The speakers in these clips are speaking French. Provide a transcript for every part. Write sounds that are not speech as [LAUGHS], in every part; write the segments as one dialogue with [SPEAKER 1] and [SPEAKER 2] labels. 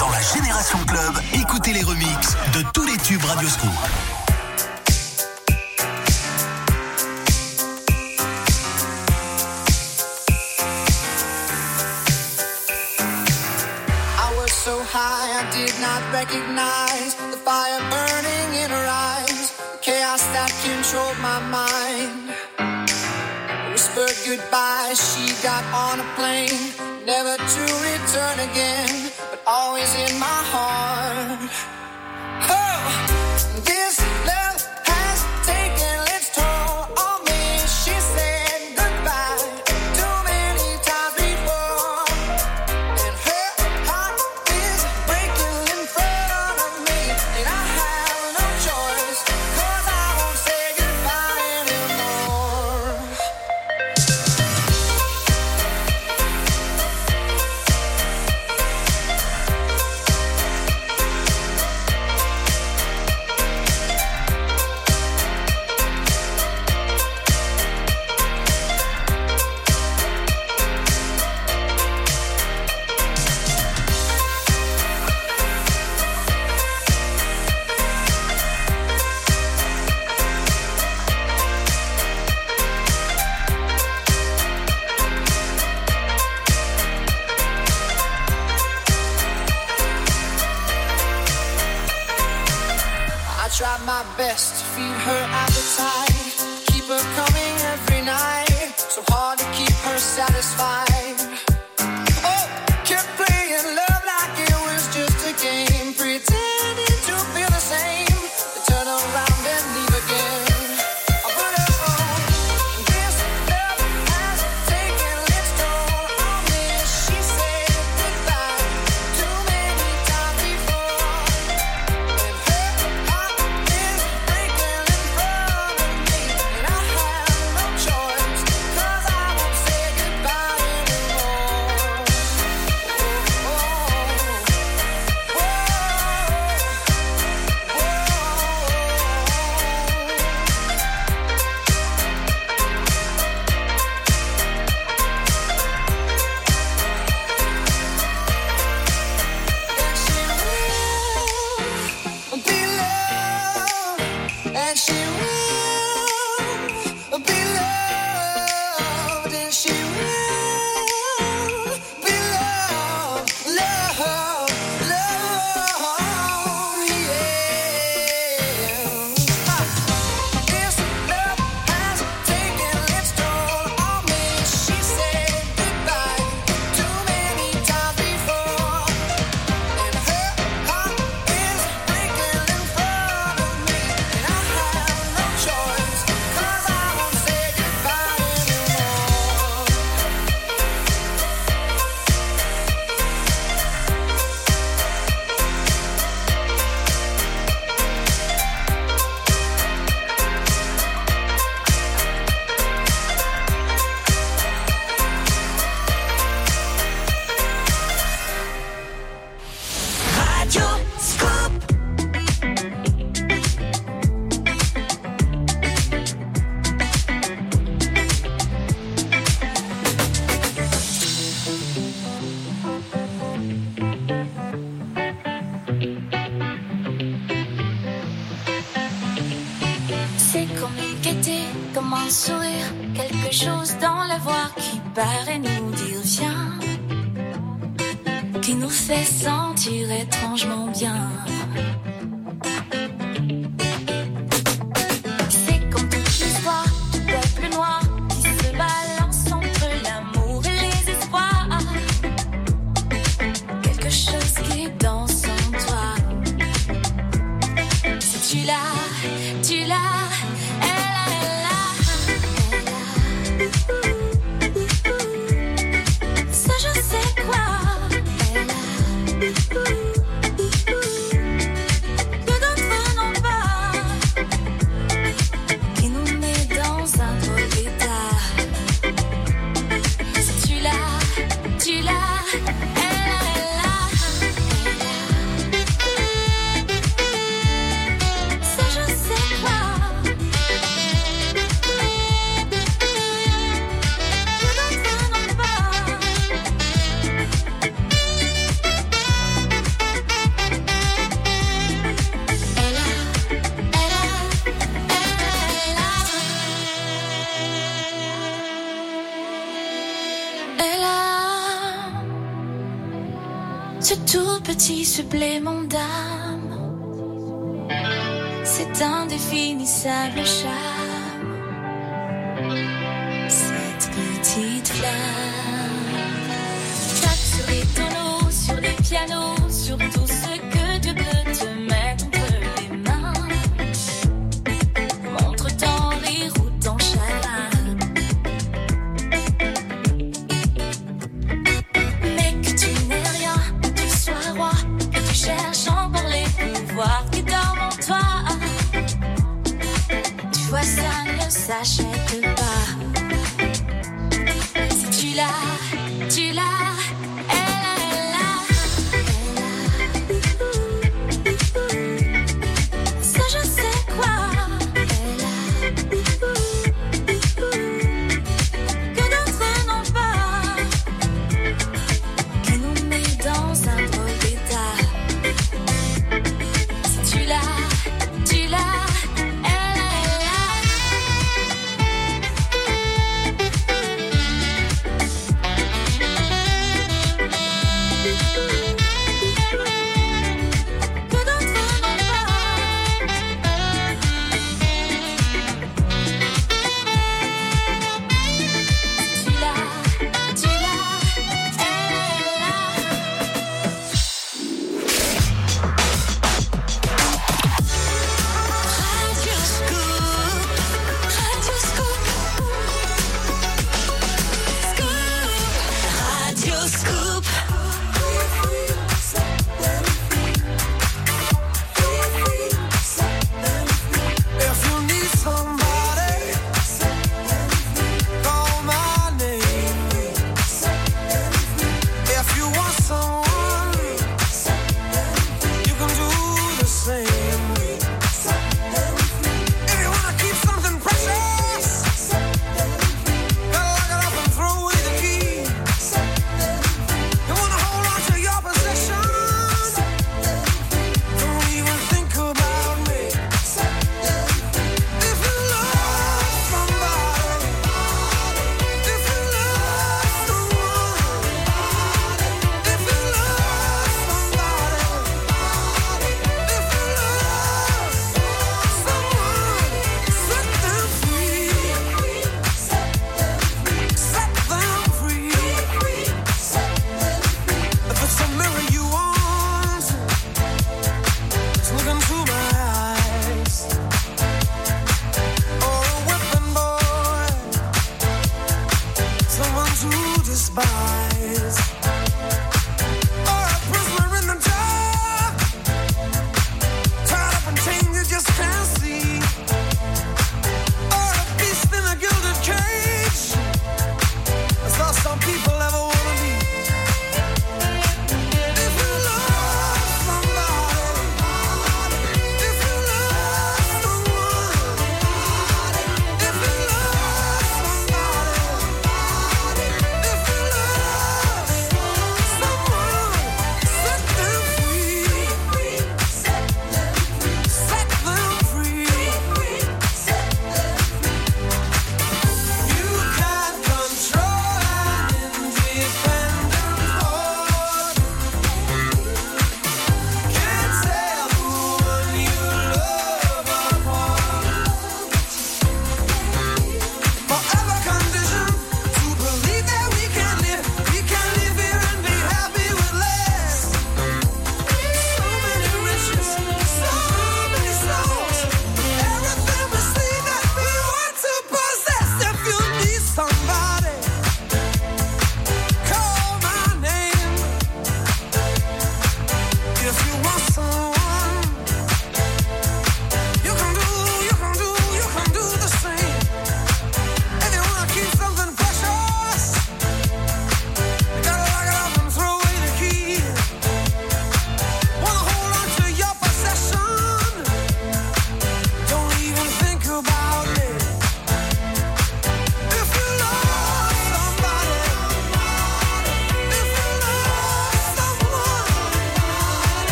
[SPEAKER 1] Dans la Génération Club, écoutez les remixes de tous les tubes Radio Scoop.
[SPEAKER 2] so high I did not recognize the fire burning in her eyes, the chaos that controlled my mind. I whispered goodbye, she got on a plane. never to return again, but always in my heart.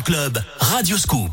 [SPEAKER 1] Club, Radio Scoop.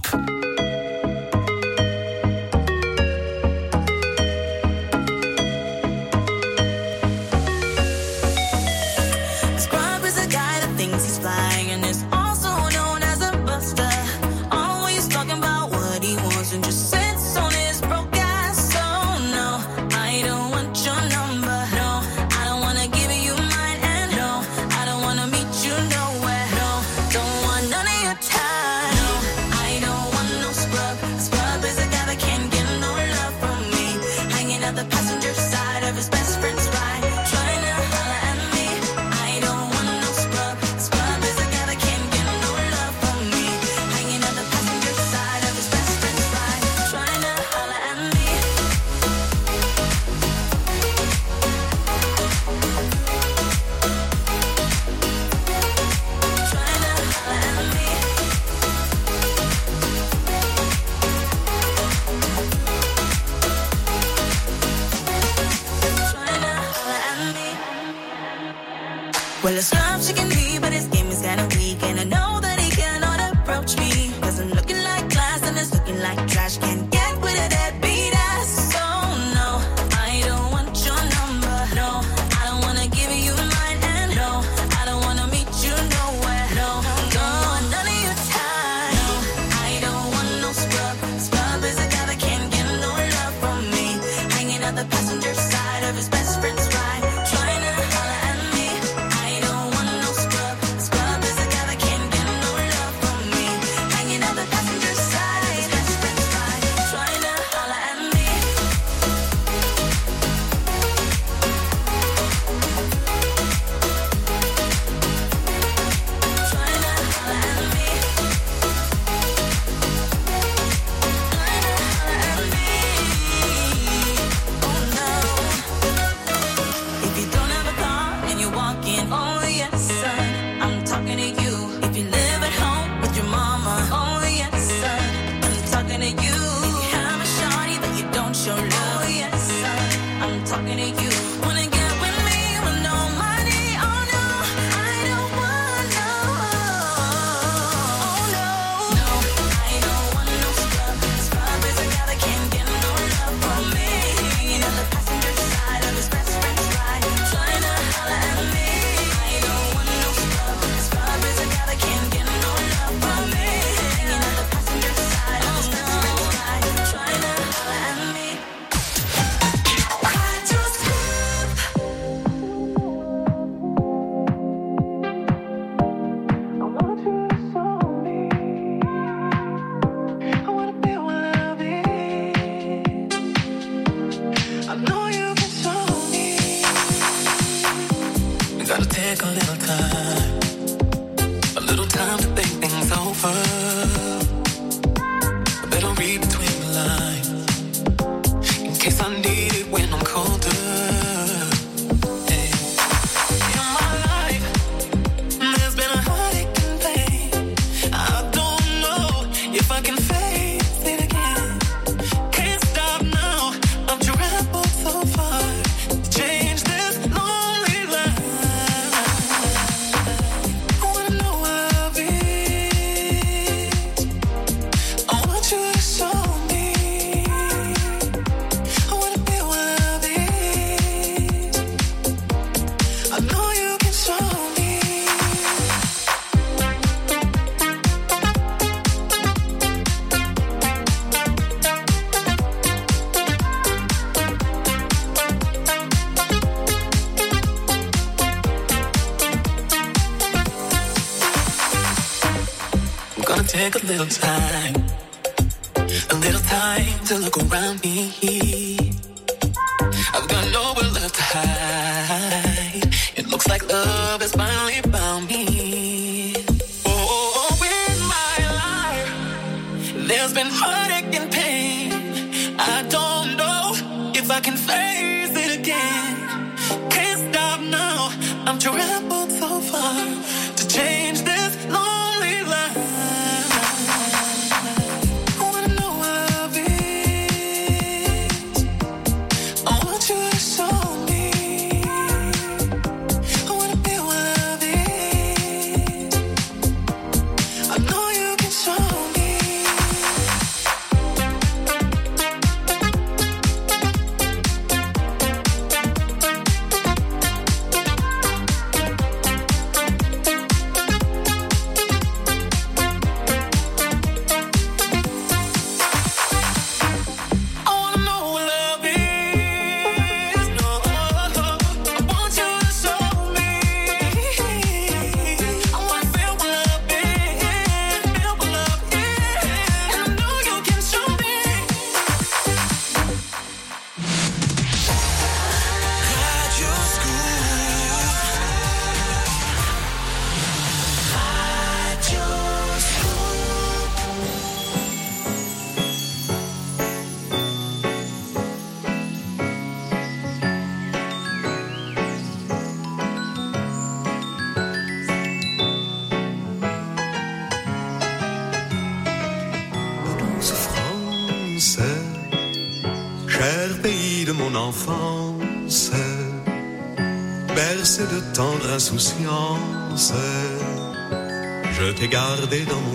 [SPEAKER 3] take a little time, a little time to look around me. I've got nowhere left to hide. It looks like love has finally found me. Oh, oh, oh in my life, there's been heartache and pain. I don't know if I can face.
[SPEAKER 4] T'ai gardé dans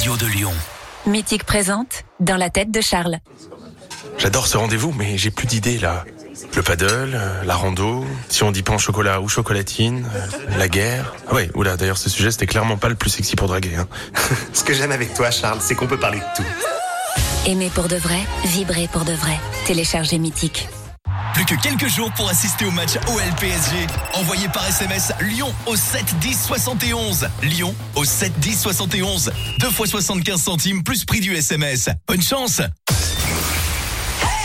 [SPEAKER 5] radio de Lyon.
[SPEAKER 6] Mythique présente Dans la tête de Charles.
[SPEAKER 7] J'adore ce rendez-vous, mais j'ai plus d'idées là. Le paddle, euh, la rando, si on dit pain au chocolat ou chocolatine, euh, la guerre. Ah ouais, oula, d'ailleurs ce sujet c'était clairement pas le plus sexy pour draguer. Hein. [LAUGHS]
[SPEAKER 8] Ce que j'aime avec toi, Charles, c'est qu'on peut parler de tout.
[SPEAKER 6] Aimer pour de vrai, vibrer pour de vrai. Téléchargez Mythique.
[SPEAKER 5] Plus que quelques jours pour assister au match OL PSG. Envoyez par SMS Lyon au 7 10 71. Lyon au 7 10 71. 2 fois 75 centimes plus prix du SMS. Bonne chance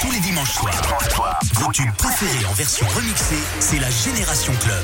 [SPEAKER 5] Tous les dimanches soirs, vos tubes préférés en version remixée, c'est la Génération Club.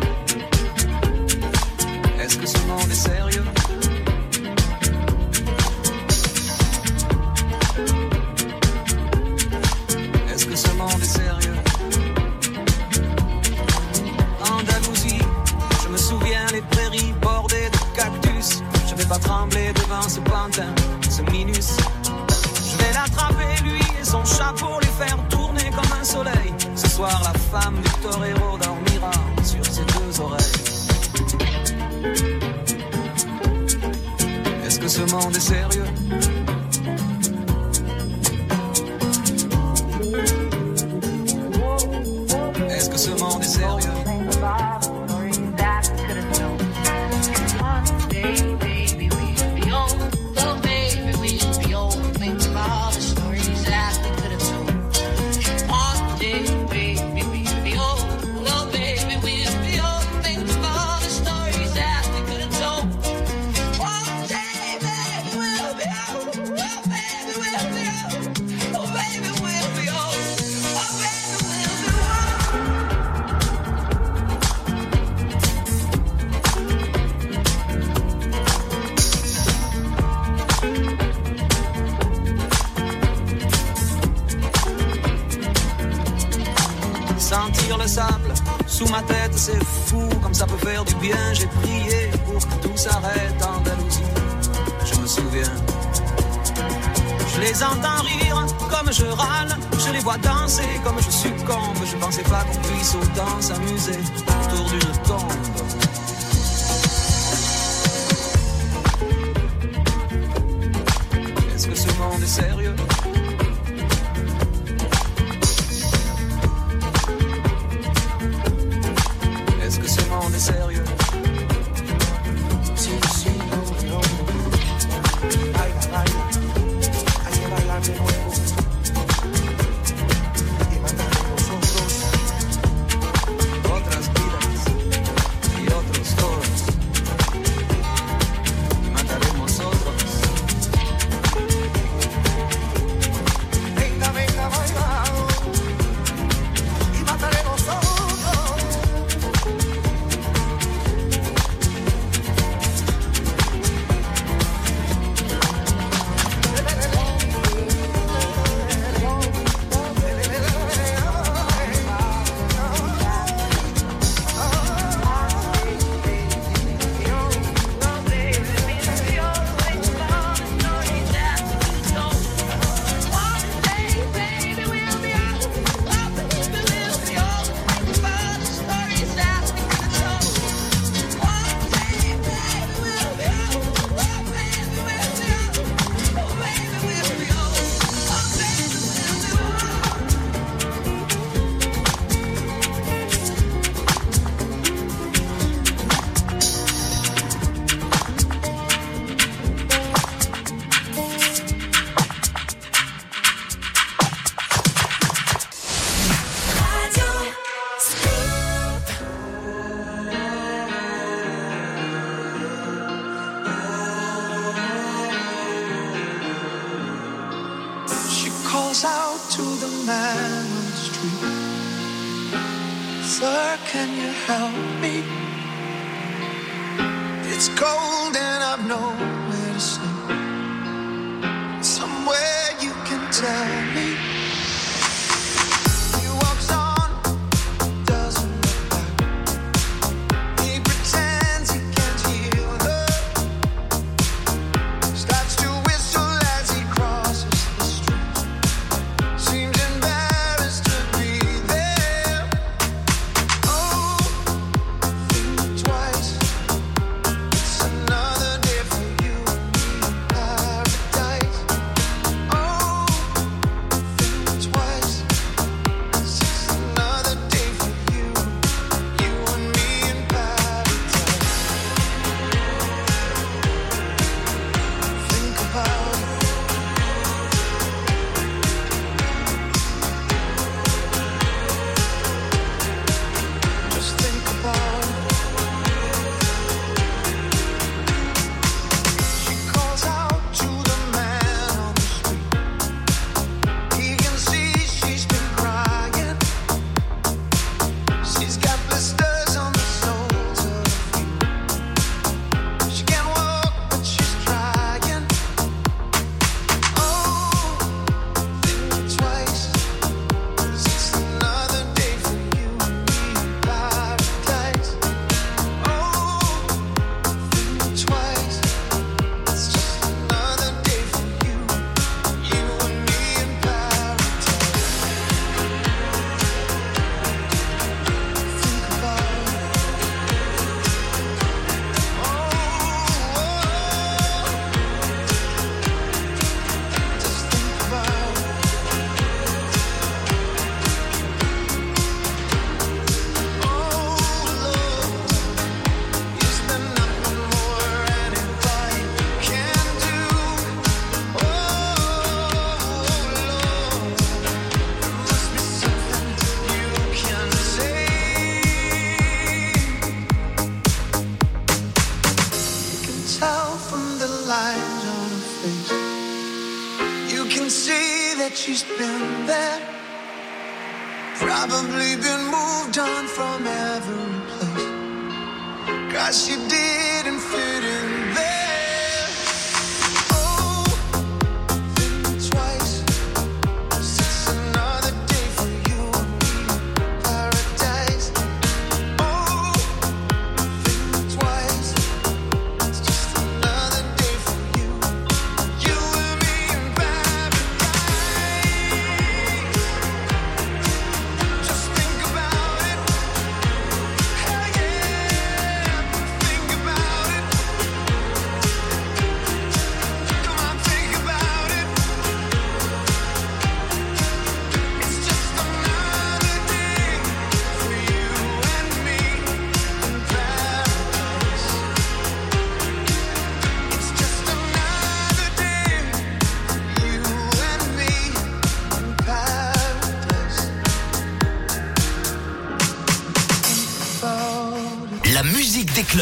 [SPEAKER 9] pas trembler devant ce pantin, ce minus. Je vais l'attraper, lui et son chapeau, les s'amuser.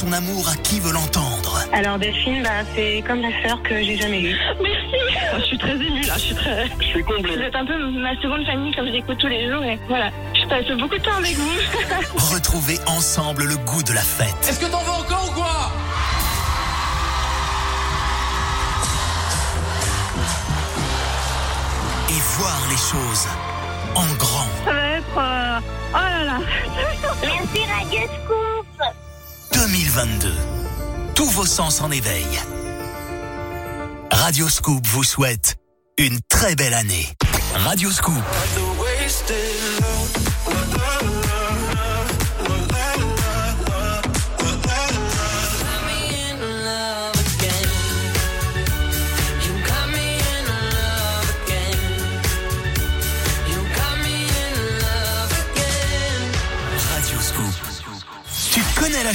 [SPEAKER 10] Son amour à qui veut l'entendre.
[SPEAKER 11] Alors Delphine, bah, c'est comme la sœur que j'ai jamais eue. Merci. Je suis très émue là, je suis très.
[SPEAKER 12] Je suis comblé.
[SPEAKER 11] Vous êtes un peu ma seconde famille comme j'écoute tous les jours et voilà. Je passe beaucoup de temps avec vous. [LAUGHS] [LAUGHS]
[SPEAKER 10] Retrouver ensemble le goût de la fête.
[SPEAKER 13] Est-ce que t'en veux encore ou quoi?
[SPEAKER 10] Et voir les choses en grand.
[SPEAKER 11] Ça va être. euh, Oh là là. [LAUGHS]
[SPEAKER 14] Merci Radio Scoop
[SPEAKER 10] 2022. Tous vos sens en éveil. Radio Scoop vous souhaite une très belle année. Radio Scoop.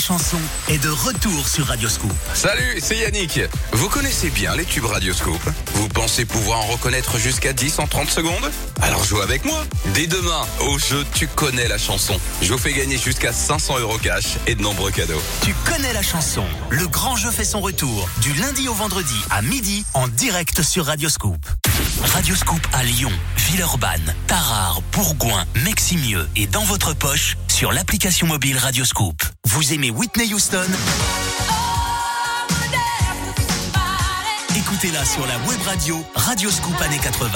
[SPEAKER 10] Chanson est de retour sur Radio Scoop.
[SPEAKER 15] Salut, c'est Yannick. Vous connaissez bien les tubes Radioscope Vous pensez pouvoir en reconnaître jusqu'à 10 en 30 secondes? Alors jouez avec moi. Dès demain, au jeu Tu connais la chanson. Je vous fais gagner jusqu'à 500 euros cash et de nombreux cadeaux.
[SPEAKER 10] Tu connais la chanson. Le grand jeu fait son retour du lundi au vendredi à midi en direct sur Radio Scoop. Radio Scoop à Lyon, Villeurbanne, Tarare, Bourgoin, Meximieux et dans votre poche sur l'application mobile Radio Scoop. Vous aimez Whitney Houston? Écoutez-la sur la web radio Radio Scoop années 80.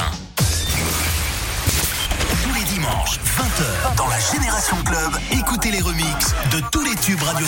[SPEAKER 10] Tous les dimanches, 20h, dans la Génération Club, écoutez les remixes de tous les tubes
[SPEAKER 16] Radio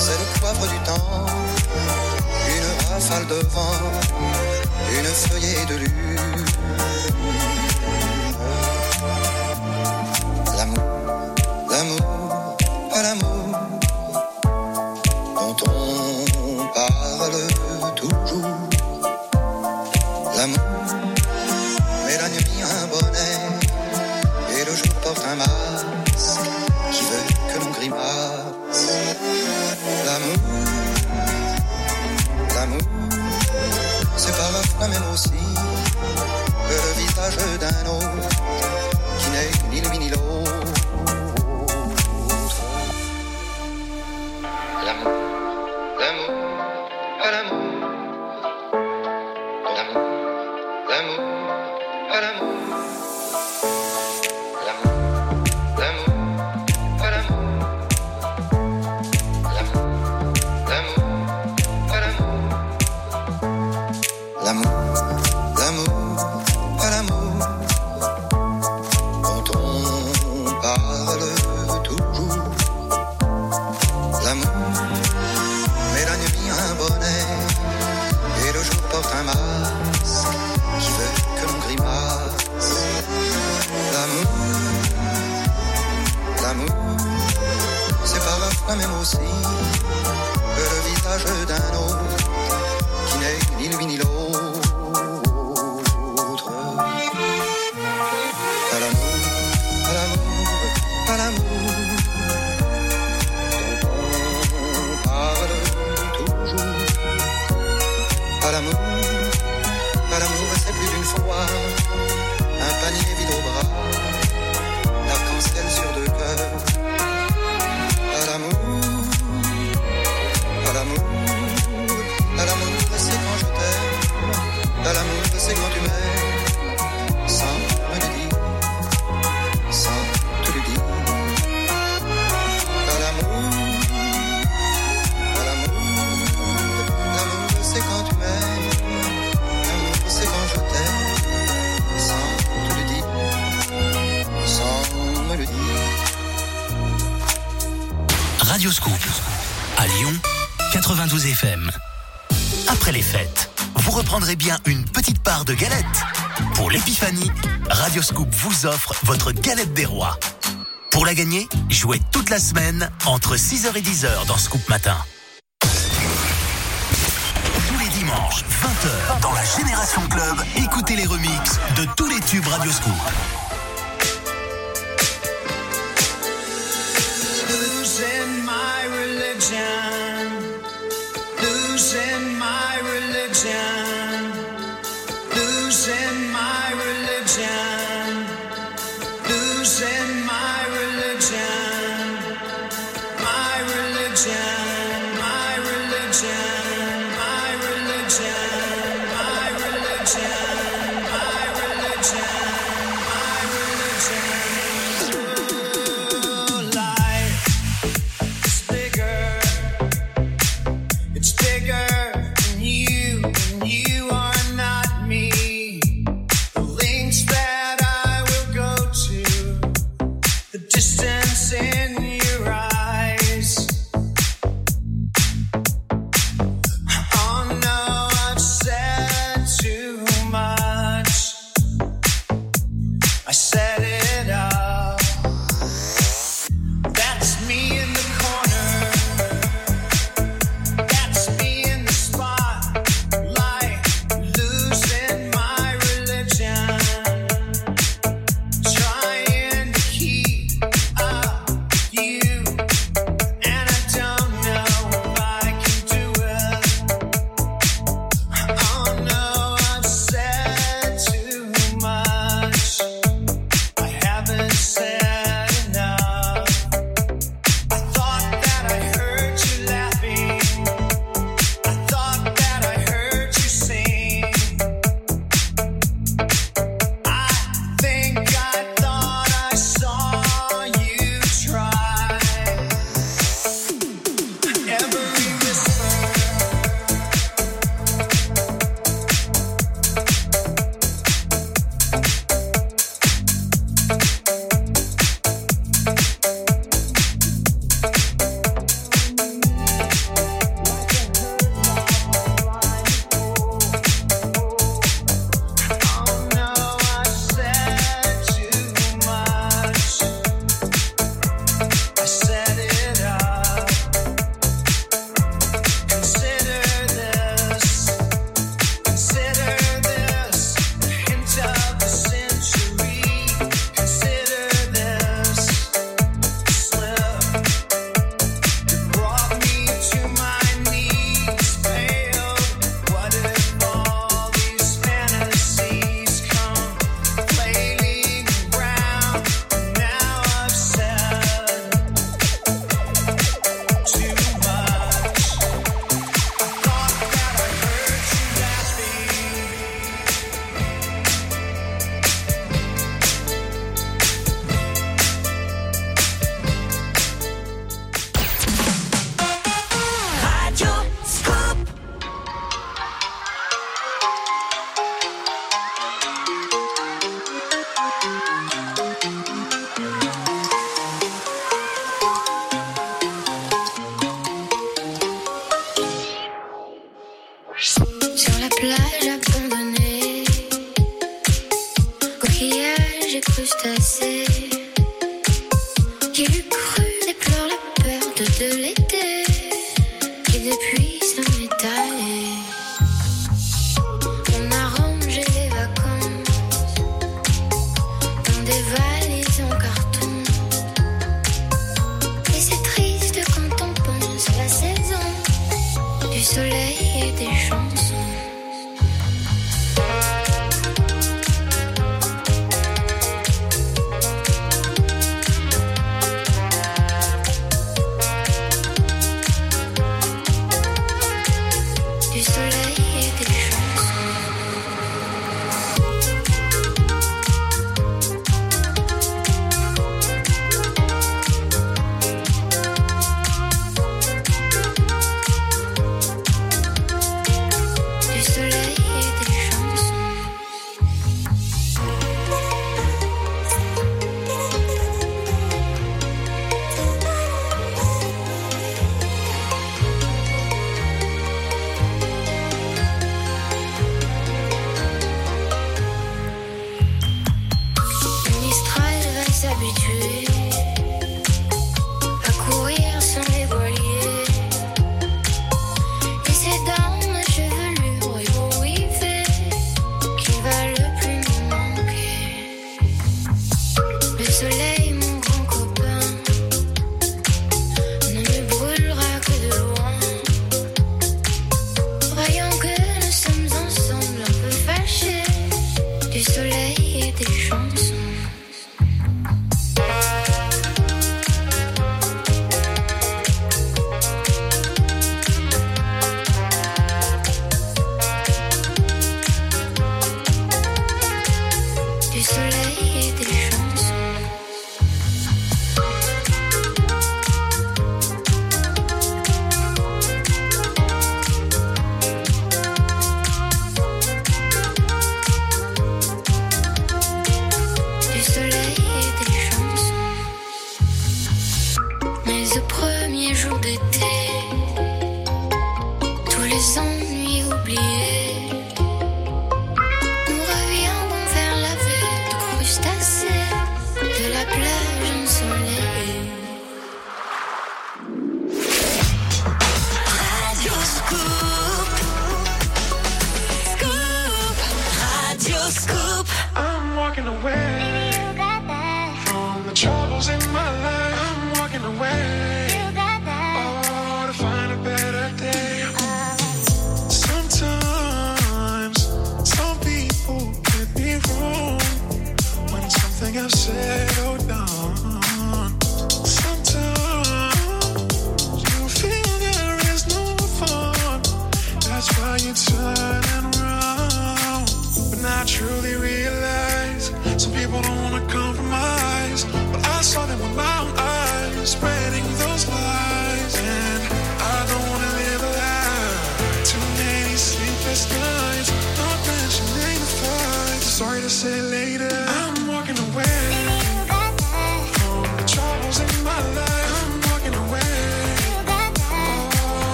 [SPEAKER 2] c'est le poivre du temps, une rafale de vent, une feuillée de lune.
[SPEAKER 17] heard, I know. offre votre galette des rois. Pour la gagner, jouez toute la semaine entre 6h et 10h dans Scoop Matin.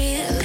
[SPEAKER 18] feel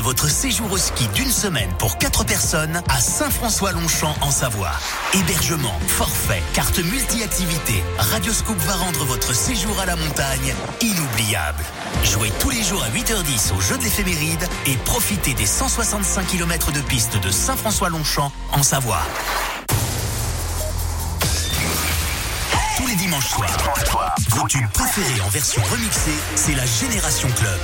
[SPEAKER 10] votre séjour au ski d'une semaine pour 4 personnes à Saint-François-Longchamp en Savoie. Hébergement, forfait, carte multi-activité, Radioscoop va rendre votre séjour à la montagne inoubliable. Jouez tous les jours à 8h10 au jeu de l'éphéméride et profitez des 165 km de piste de Saint-François-Longchamp en Savoie. Tous les dimanches soirs, vos tubes préférés en version remixée, c'est la Génération Club.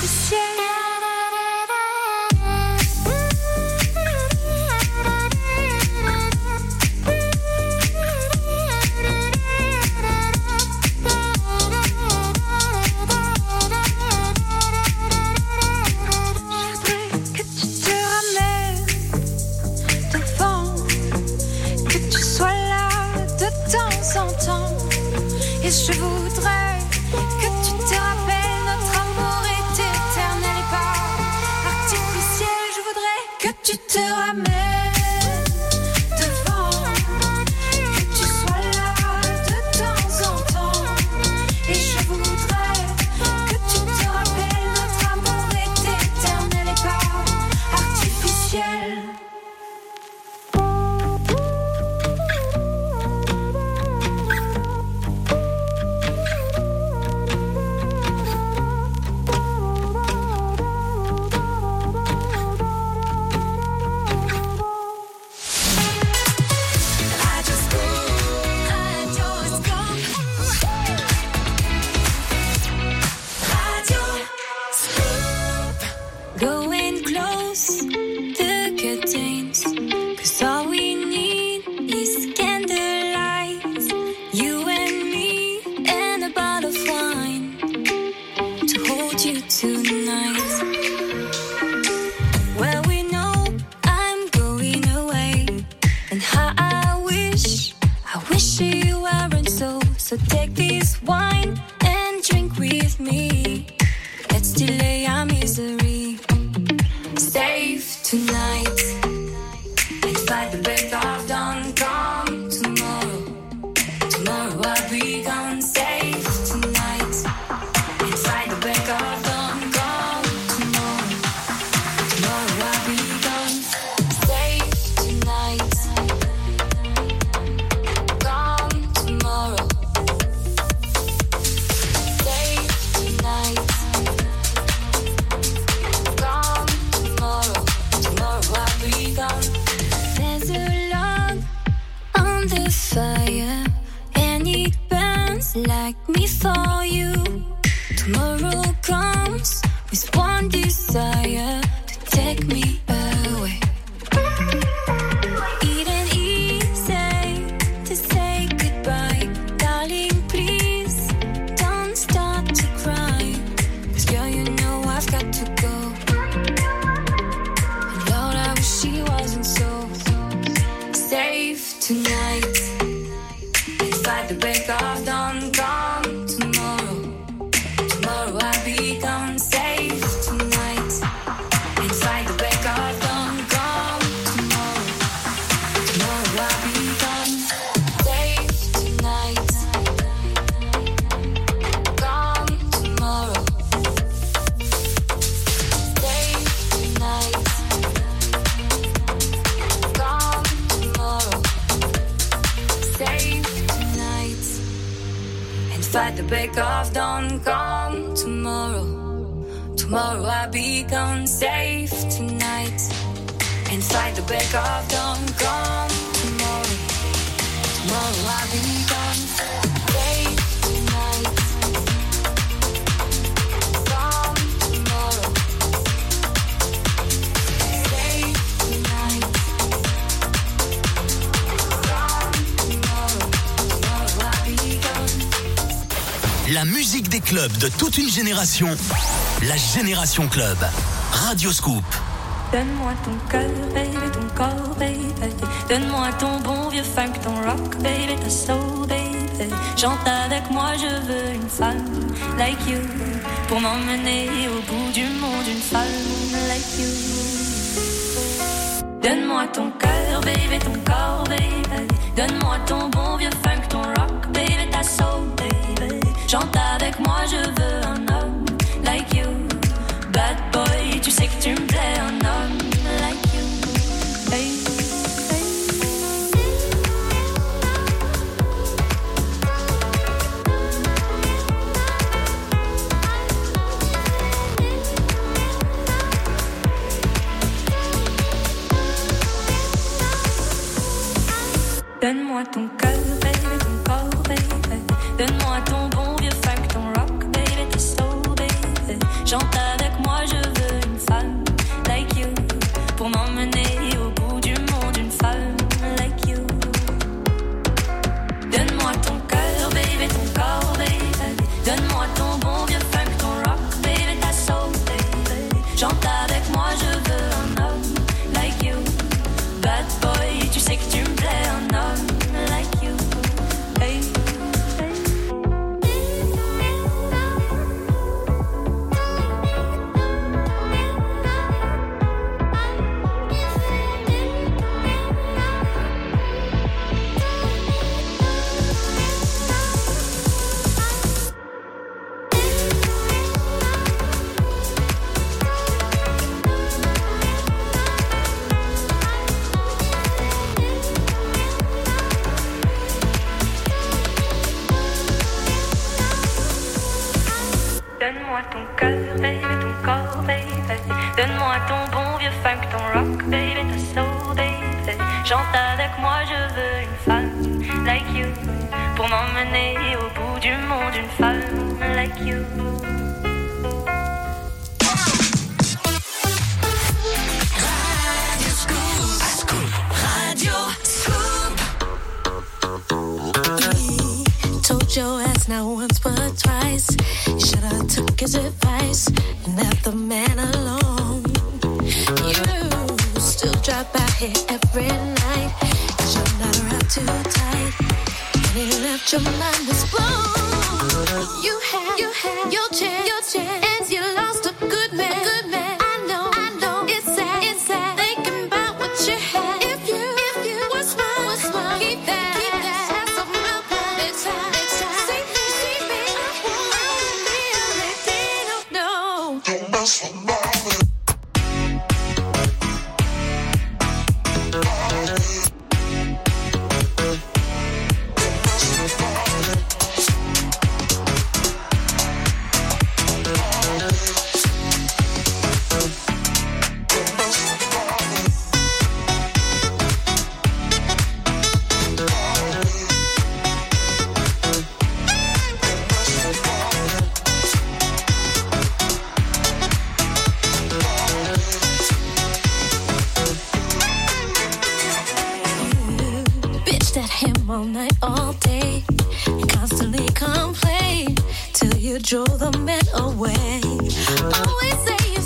[SPEAKER 19] Cause
[SPEAKER 17] la musique des clubs de toute une génération, la Génération Club. Radio Scoop.
[SPEAKER 19] Donne-moi ton cœur, baby, ton corps, baby. Donne-moi ton bon vieux funk, ton rock, baby, ta soul, baby. Chante avec moi, je veux une femme like you pour m'emmener au bout du monde, une femme like you. Donne-moi ton cœur, baby, ton corps, baby. Donne-moi ton bon vieux funk, ton rock, baby, ta soul. Chante avec moi, je veux un homme like you. Bad boy, tu sais que tu me plais, un homme like you. Donne-moi ton
[SPEAKER 20] your mind. all night, all day, and constantly complain till you drove the men away. Always say you